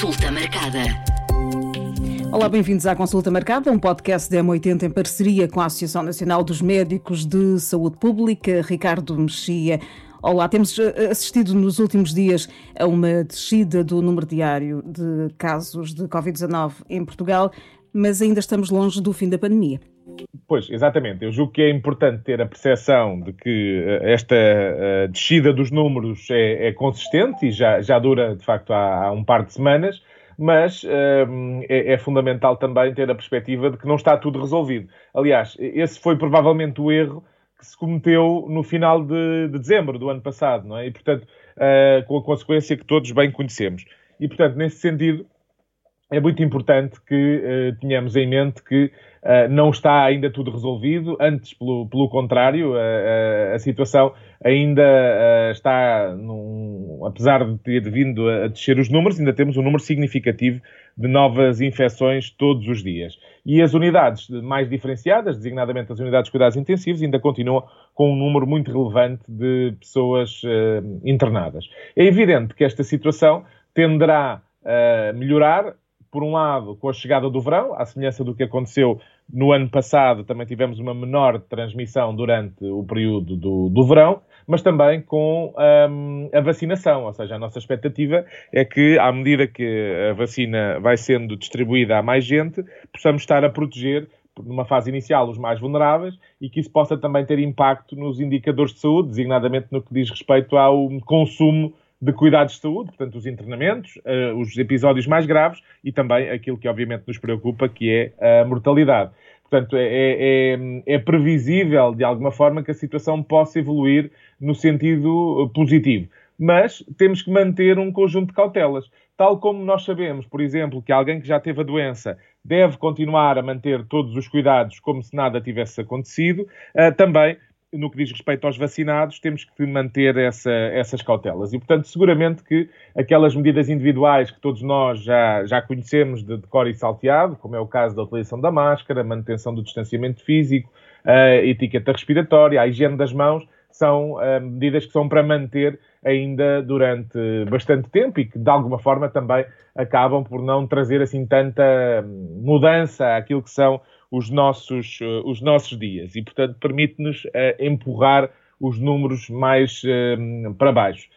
Consulta marcada. Olá, bem-vindos à Consulta Marcada, um podcast da M80 em parceria com a Associação Nacional dos Médicos de Saúde Pública, Ricardo Mexia. Olá, temos eh, assistido nos últimos dias a uma descida do número diário de casos de Covid-19 em Portugal, mas ainda estamos longe do fim da pandemia. Pois, exatamente. Eu julgo que é importante ter a percepção de que eh, esta uh, descida dos números é, é, consistente e já, já dura, de facto, há, há um par de semanas, mas uh, é, é, fundamental também ter a perspectiva de que não está tudo resolvido. Aliás, esse foi provavelmente o erro que se cometeu no final de, de dezembro do ano passado, não é? E, portanto, uh, com a consequência que todos bem conhecemos. E, portanto, nesse sentido, é muito importante que tenhamos em mente que Uh, não está ainda tudo resolvido, antes, pelo, pelo contrário, uh, uh, a situação ainda está, num, apesar de ter vindo a descer os números, ainda temos um número significativo de novas infecções todos os dias. E as unidades mais diferenciadas, designadamente as unidades de cuidados intensivos, ainda continuam com um número muito relevante de pessoas internadas. É evidente que esta situação tenderá a melhorar por um lado, com a chegada do verão, à semelhança do que aconteceu no ano passado, também tivemos uma menor transmissão durante o período do, do verão, mas também com um, a vacinação, ou seja, a nossa expectativa é que, à medida que a vacina vai sendo distribuída a mais gente, possamos estar a proteger numa fase inicial os mais vulneráveis e que isso possa também ter impacto nos indicadores de saúde, designadamente no que diz respeito ao consumo de cuidados de saúde, portanto, os internamentos, uh, os episódios mais graves e também aquilo que obviamente nos preocupa, que é a mortalidade. Portanto, é, é, é, é previsível, de alguma forma, que a situação possa evoluir no sentido eh, positivo. Mas temos que manter um conjunto de cautelas. Tal como nós sabemos, por exemplo, que alguém que já teve a doença deve continuar a manter todos os cuidados como se nada tivesse acontecido, uh, também no que diz respeito aos vacinados, temos que manter essa, essas cautelas. E, portanto, seguramente que aquelas medidas individuais que todos nós já, já conhecemos de, de cor e salteado, como é o caso da utilização da máscara, manutenção do distanciamento físico, a etiqueta respiratória, a higiene das mãos, são uh, medidas que são para manter ainda durante bastante tempo e que, de alguma forma, também acabam por não trazer assim tanta hum, mudança àquilo que são os nossos, uh, os nossos dias e, portanto, permite-nos uh, empurrar os números mais uh, para baixo.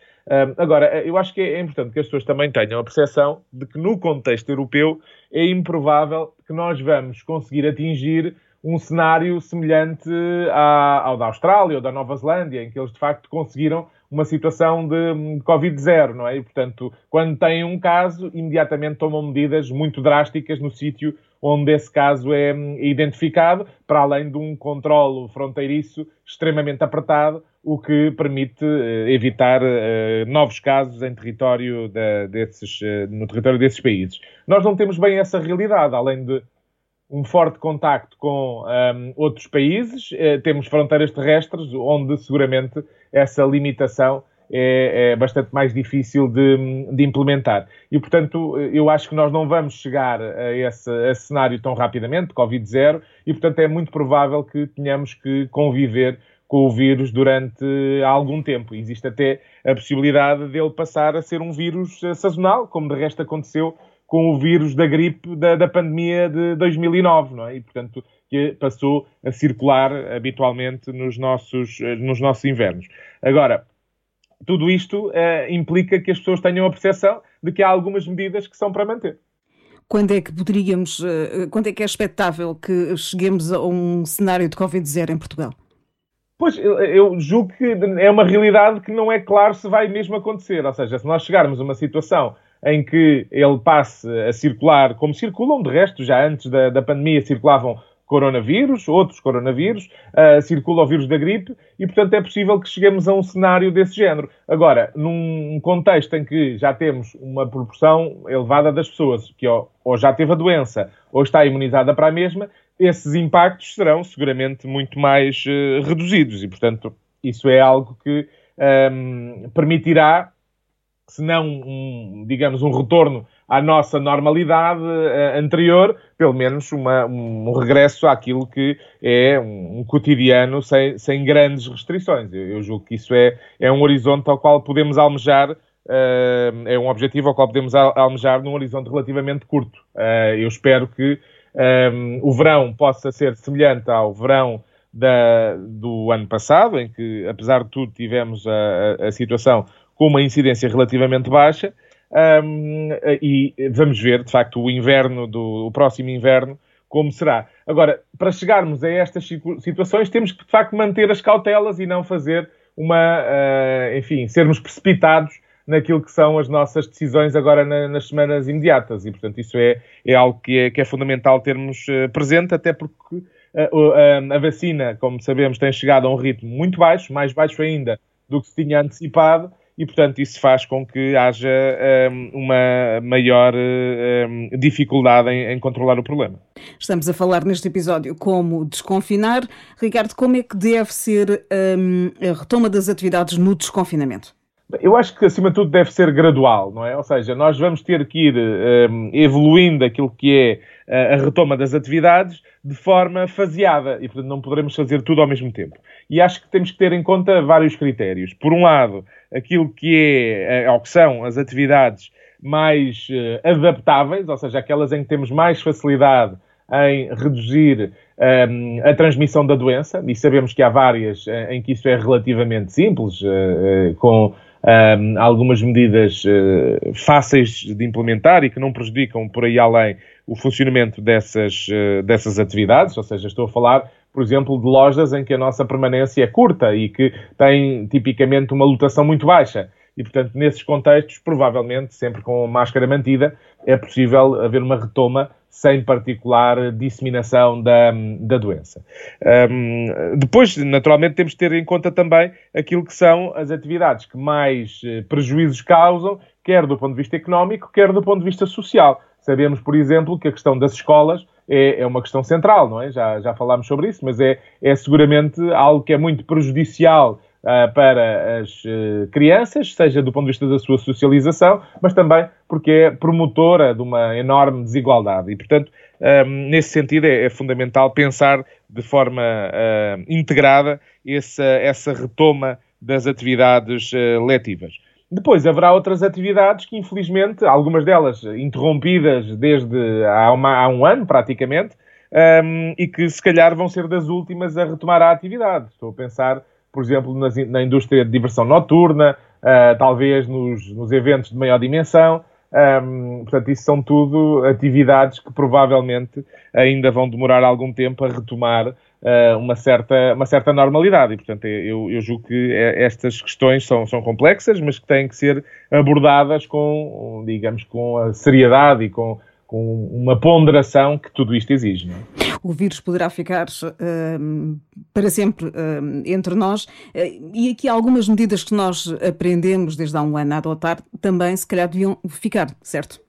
agora, eu acho que é importante que as pessoas também tenham a percepção de que, no contexto europeu, é improvável que nós vamos conseguir atingir um cenário semelhante à, ao da Austrália ou da Nova Zelândia, em que eles de facto conseguiram uma situação de Covid-0, não é? E, portanto, quando têm um caso, imediatamente tomam medidas muito drásticas no sítio onde esse caso é hum, identificado, para além de um controlo fronteiriço extremamente apertado, o que permite uh, evitar uh, novos casos em território desses, uh, no território desses países. Nós não temos bem essa realidade, além de um forte contacto com um, outros países, temos fronteiras terrestres, onde seguramente essa limitação é, é, bastante mais difícil de, de, implementar. E, portanto, eu acho que nós não vamos chegar a esse, a esse cenário tão rapidamente, Covid-0, e, portanto, é muito provável que tenhamos que conviver com o vírus durante algum tempo. Existe até a possibilidade dele passar a ser um vírus sazonal, como de resto aconteceu com o vírus da gripe da, da pandemia de 2009, não é? E, portanto, que passou a circular habitualmente nos nossos, nos nossos invernos. Agora, tudo isto uh, implica que as pessoas tenham a percepção de que há algumas medidas que são para manter. Quando é que poderíamos, uh, quando é que é expectável que cheguemos a um cenário de Covid-0 em Portugal? Pois, eu julgo que é uma realidade que não é claro se vai mesmo acontecer. Ou seja, se nós chegarmos a uma situação em que ele passe a circular, como circulam de resto, já antes da, da pandemia circulavam coronavírus, outros coronavírus, uh, circula o vírus da gripe e, portanto, é possível que cheguemos a um cenário desse género. Agora, num contexto em que já temos uma proporção elevada das pessoas que ou, ou já teve a doença ou está imunizada para a mesma, esses impactos serão seguramente muito mais uh, reduzidos e, portanto, isso é algo que um, permitirá, se não, um, digamos, um retorno à nossa normalidade uh, anterior, pelo menos uma, um regresso àquilo que é um, um cotidiano sem, sem, grandes restrições. Eu, eu, julgo que isso é, é um horizonte ao qual podemos almejar uh, é um objetivo ao qual podemos almejar num horizonte relativamente curto. Uh, eu espero que um, o verão possa ser semelhante ao verão da, do ano passado, em que, apesar de tudo, tivemos a, a, a situação com uma incidência relativamente baixa. Um, e vamos ver, de facto, o inverno do o próximo inverno como será. Agora, para chegarmos a estas situações, temos que, de facto, manter as cautelas e não fazer uma, uh, enfim, sermos precipitados naquilo que são as nossas decisões agora na, nas semanas imediatas. E, portanto, isso é, é algo que é, que é fundamental termos uh, presente, até porque uh, a vacina, como sabemos, tem chegado a um ritmo muito baixo, mais baixo ainda do que se tinha antecipado, e, portanto, isso faz com que haja um, uma maior um, dificuldade em, em, controlar o problema. Estamos a falar neste episódio como desconfinar. Ricardo, como é que deve ser um, a retoma das atividades no desconfinamento? Eu acho que, acima de tudo, deve ser gradual, não é? Ou seja, nós vamos ter que ir um, evoluindo aquilo que é a retoma das atividades de forma faseada e, portanto, não poderemos fazer tudo ao mesmo tempo. E acho que temos que ter em conta vários critérios. Por um lado, aquilo que é, ou que são as atividades mais uh, adaptáveis, ou seja, aquelas em que temos mais facilidade em reduzir um, a transmissão da doença, e sabemos que há várias uh, em que isso é relativamente simples, uh, com um, algumas medidas uh, fáceis de implementar e que não prejudicam por aí além o funcionamento dessas, uh, dessas atividades, ou seja, estou a falar, por exemplo, de lojas em que a nossa permanência é curta e que têm tipicamente uma lotação muito baixa. E, portanto, nesses contextos, provavelmente, sempre com máscara mantida, é possível haver uma retoma sem particular disseminação da, da doença. Um, depois, naturalmente, temos de ter em conta também aquilo que são as atividades que mais eh, prejuízos causam, quer do ponto de vista económico, quer do ponto de vista social. Sabemos, por exemplo, que a questão das escolas é, é uma questão central, não é? Já, já falámos sobre isso, mas é, é seguramente algo que é muito prejudicial para as uh, crianças, seja do ponto de vista da sua socialização, mas também porque é promotora de uma enorme desigualdade. E, portanto, ah, nesse sentido, é, é, fundamental pensar de forma uh, integrada essa, essa retoma das atividades letivas. Depois haverá outras atividades que, infelizmente, algumas delas interrompidas desde há, uma, há um ano, praticamente, um, e que se calhar vão ser das últimas a retomar a atividade. Estou a pensar por exemplo, nas, na indústria de diversão noturna, uh, talvez nos, nos, eventos de maior dimensão. Um, portanto, isso são tudo atividades que provavelmente ainda vão demorar algum tempo a retomar uh, uma, certa, uma certa normalidade. E, portanto, eu, eu julgo que estas questões são, são complexas, mas que têm que ser abordadas com, digamos, com a seriedade e com, com uma ponderação que tudo isto exige. Não é? o vírus poderá ficar uh, para sempre uh, entre nós. Uh, e aqui algumas medidas que nós aprendemos desde há um ano a adotar também, se calhar, deviam ficar, certo?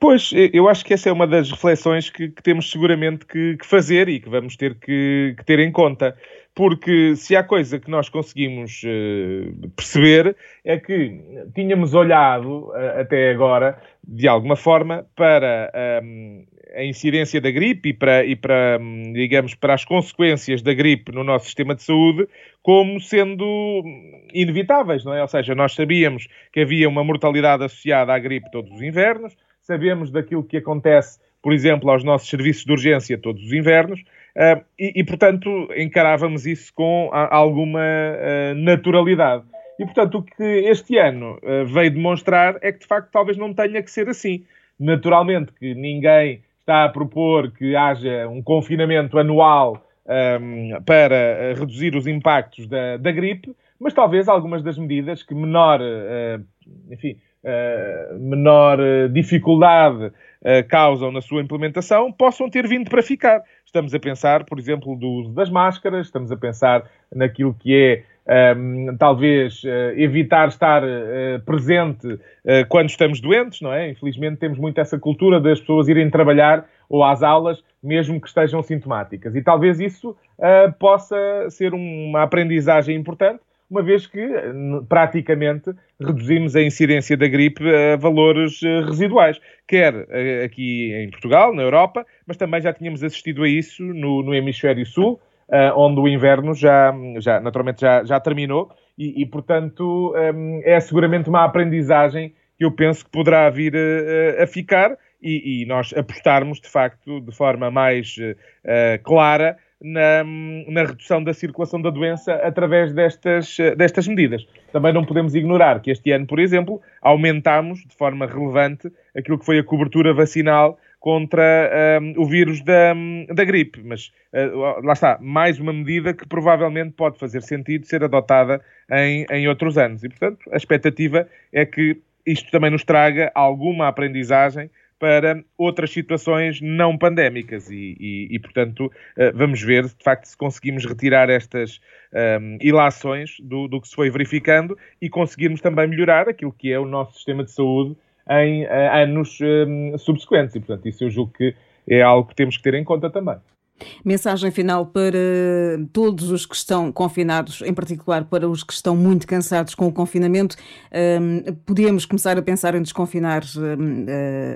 Pois, eu acho que essa é uma das reflexões que, que temos seguramente que, que, fazer e que vamos ter que, que ter em conta porque se há coisa que nós conseguimos uh, perceber é que tínhamos olhado uh, até agora, de alguma forma, para um, a incidência da gripe e para, e para, hum, digamos, para as consequências da gripe no nosso sistema de saúde como sendo inevitáveis, não é? Ou seja, nós sabíamos que havia uma mortalidade associada à gripe todos os invernos, sabemos daquilo que acontece, por exemplo, aos nossos serviços de urgência todos os invernos, e, portanto, encarávamos isso com alguma uh, naturalidade. E, portanto, o que este ano uh, veio demonstrar é que, de facto, talvez não tenha que ser assim. Naturalmente que ninguém está a propor que haja um confinamento anual um, para eh, reduzir os impactos da, da, gripe, mas talvez algumas das medidas que menor, enfim, menor dificuldade uh, causam na sua implementação possam ter vindo para ficar. Estamos a pensar, por exemplo, do uso das máscaras, estamos a pensar naquilo que é um, talvez uh, evitar estar uh, presente uh, quando estamos doentes, não é? Infelizmente temos muito essa cultura das pessoas irem trabalhar ou às aulas, mesmo que estejam sintomáticas. E talvez isso possa ser uma aprendizagem importante, uma vez que praticamente reduzimos a incidência da gripe a valores residuais, quer aqui em Portugal, na Europa, mas também já tínhamos assistido a isso no, no hemisfério sul, uh, onde o inverno já, já naturalmente já, já terminou. E, e portanto, um, é seguramente uma aprendizagem que eu penso que poderá vir a, a ficar. E, e, nós apostarmos, de facto, de forma mais uh, clara na, na, redução da circulação da doença através destas, destas medidas. Também não podemos ignorar que este ano, por exemplo, aumentámos de forma relevante aquilo que foi a cobertura vacinal contra um, o vírus da, da gripe. Mas uh, lá está, mais uma medida que provavelmente pode fazer sentido ser adotada em, em outros anos. E, portanto, a expectativa é que isto também nos traga alguma aprendizagem para outras situações não pandémicas e, e, e, portanto, uh, vamos ver, de facto, se conseguimos retirar estas um, ilações do, do que se foi verificando e conseguirmos também melhorar aquilo que é o nosso sistema de saúde em uh, anos um, subsequentes. E, portanto, isso eu julgo que é algo que temos que ter em conta também. Mensagem final para todos os que estão confinados, em particular para os que estão muito cansados com o confinamento. Um, podemos começar a pensar em desconfinar um,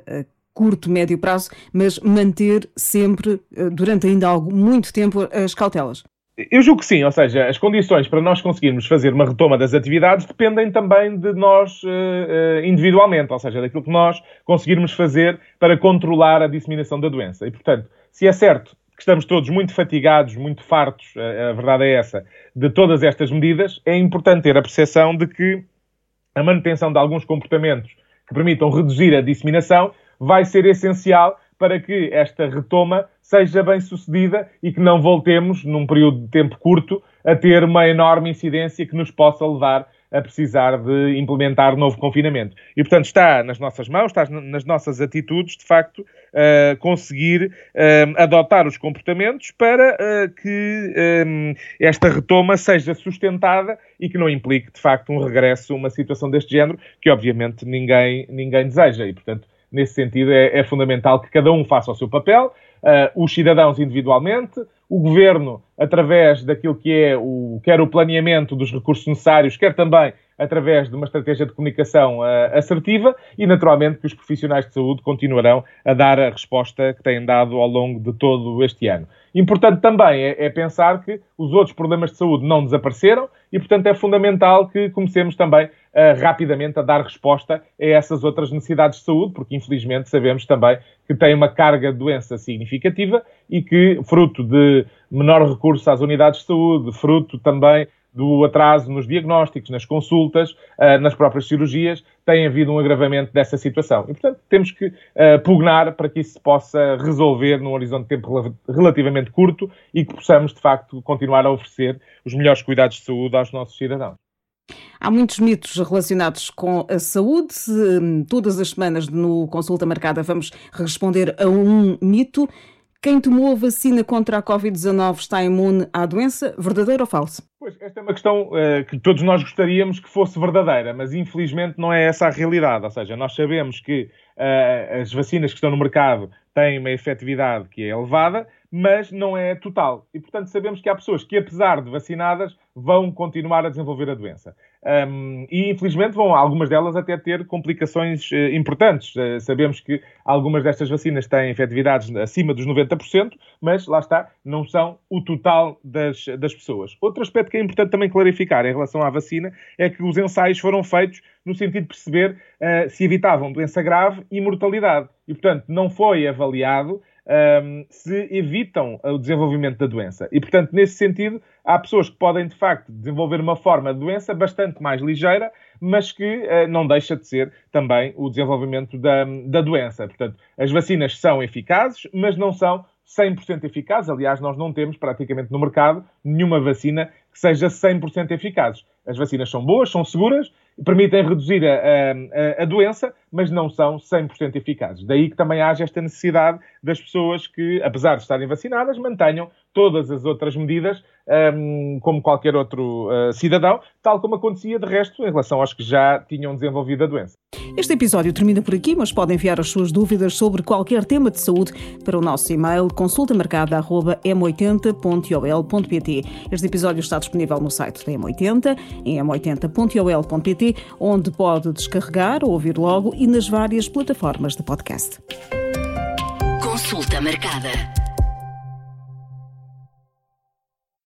a curto, médio prazo, mas manter sempre, durante ainda algo, muito tempo, as cautelas. Eu julgo que sim, ou seja, as condições para nós conseguirmos fazer uma retoma das atividades dependem também de nós uh, individualmente, ou seja, daquilo que nós conseguirmos fazer para controlar a disseminação da doença. E, portanto, se é certo que estamos todos muito fatigados, muito fartos, a, a verdade é essa, de todas estas medidas, é importante ter a percepção de que a manutenção de alguns comportamentos que permitam reduzir a disseminação vai ser essencial para que esta retoma seja bem sucedida e que não voltemos, num período de tempo curto, a ter uma enorme incidência que nos possa levar a precisar de implementar novo confinamento. E, portanto, está nas nossas mãos, está nas nossas atitudes, de facto, uh, conseguir uh, adotar os comportamentos para uh, que um, esta retoma seja sustentada e que não implique, de facto, um regresso a uma situação deste género, que obviamente ninguém, ninguém deseja. E, portanto, nesse sentido, é, é fundamental que cada um faça o seu papel, uh, os cidadãos individualmente, o governo, através daquilo que é o, quer o planeamento dos recursos necessários, quer também através de uma estratégia de comunicação uh, assertiva e, naturalmente, que os profissionais de saúde continuarão a dar a resposta que têm dado ao longo de todo este ano. Importante também é, é pensar que os outros problemas de saúde não desapareceram e, portanto, é fundamental que comecemos também uh, rapidamente a dar resposta a essas outras necessidades de saúde, porque, infelizmente, sabemos também que tem uma carga de doença significativa e que, fruto de menor recurso às unidades de saúde, fruto também do atraso nos diagnósticos, nas consultas, uh, nas próprias cirurgias, tem havido um agravamento dessa situação. E, portanto, temos que uh, pugnar para que isso se possa resolver num horizonte de tempo relativamente curto e que possamos, de facto, continuar a oferecer os melhores cuidados de saúde aos nossos cidadãos. Há muitos mitos relacionados com a saúde. Todas as semanas no Consulta Marcada vamos responder a um mito. Quem tomou a vacina contra a Covid-19 está imune à doença? Verdadeiro ou falso? Pois, esta é uma questão uh, que todos nós gostaríamos que fosse verdadeira, mas infelizmente não é essa a realidade. Ou seja, nós sabemos que uh, as vacinas que estão no mercado têm uma efetividade que é elevada, mas não é total. E, portanto, sabemos que há pessoas que, apesar de vacinadas, vão continuar a desenvolver a doença. Um, e, infelizmente, vão algumas delas até ter complicações uh, importantes. Uh, sabemos que algumas destas vacinas têm efetividades acima dos 90%, mas, lá está, não são o total das, das pessoas. Outro aspecto que é importante também clarificar em relação à vacina é que os ensaios foram feitos no sentido de perceber uh, se evitavam doença grave e mortalidade. E, portanto, não foi avaliado um, se evitam o desenvolvimento da doença. E, portanto, nesse sentido, há pessoas que podem, de facto, desenvolver uma forma de doença bastante mais ligeira, mas que uh, não deixa de ser também o desenvolvimento da, da doença. Portanto, as vacinas são eficazes, mas não são 100% eficazes. Aliás, nós não temos praticamente no mercado nenhuma vacina que seja 100% eficaz. As vacinas são boas, são seguras, permitem reduzir a, a, a, doença, mas não são 100% eficazes. Daí que também haja esta necessidade das pessoas que, apesar de estarem vacinadas, mantenham todas as outras medidas um, como qualquer outro uh, cidadão, tal como acontecia de resto em relação aos que já tinham desenvolvido a doença. Este episódio termina por aqui, mas pode enviar as suas dúvidas sobre qualquer tema de saúde para o nosso e-mail consultamarcada.m80.ol.pt. Este episódio está disponível no site da M80, em m80.ol.pt, onde pode descarregar ou ouvir logo e nas várias plataformas de podcast. Consulta marcada.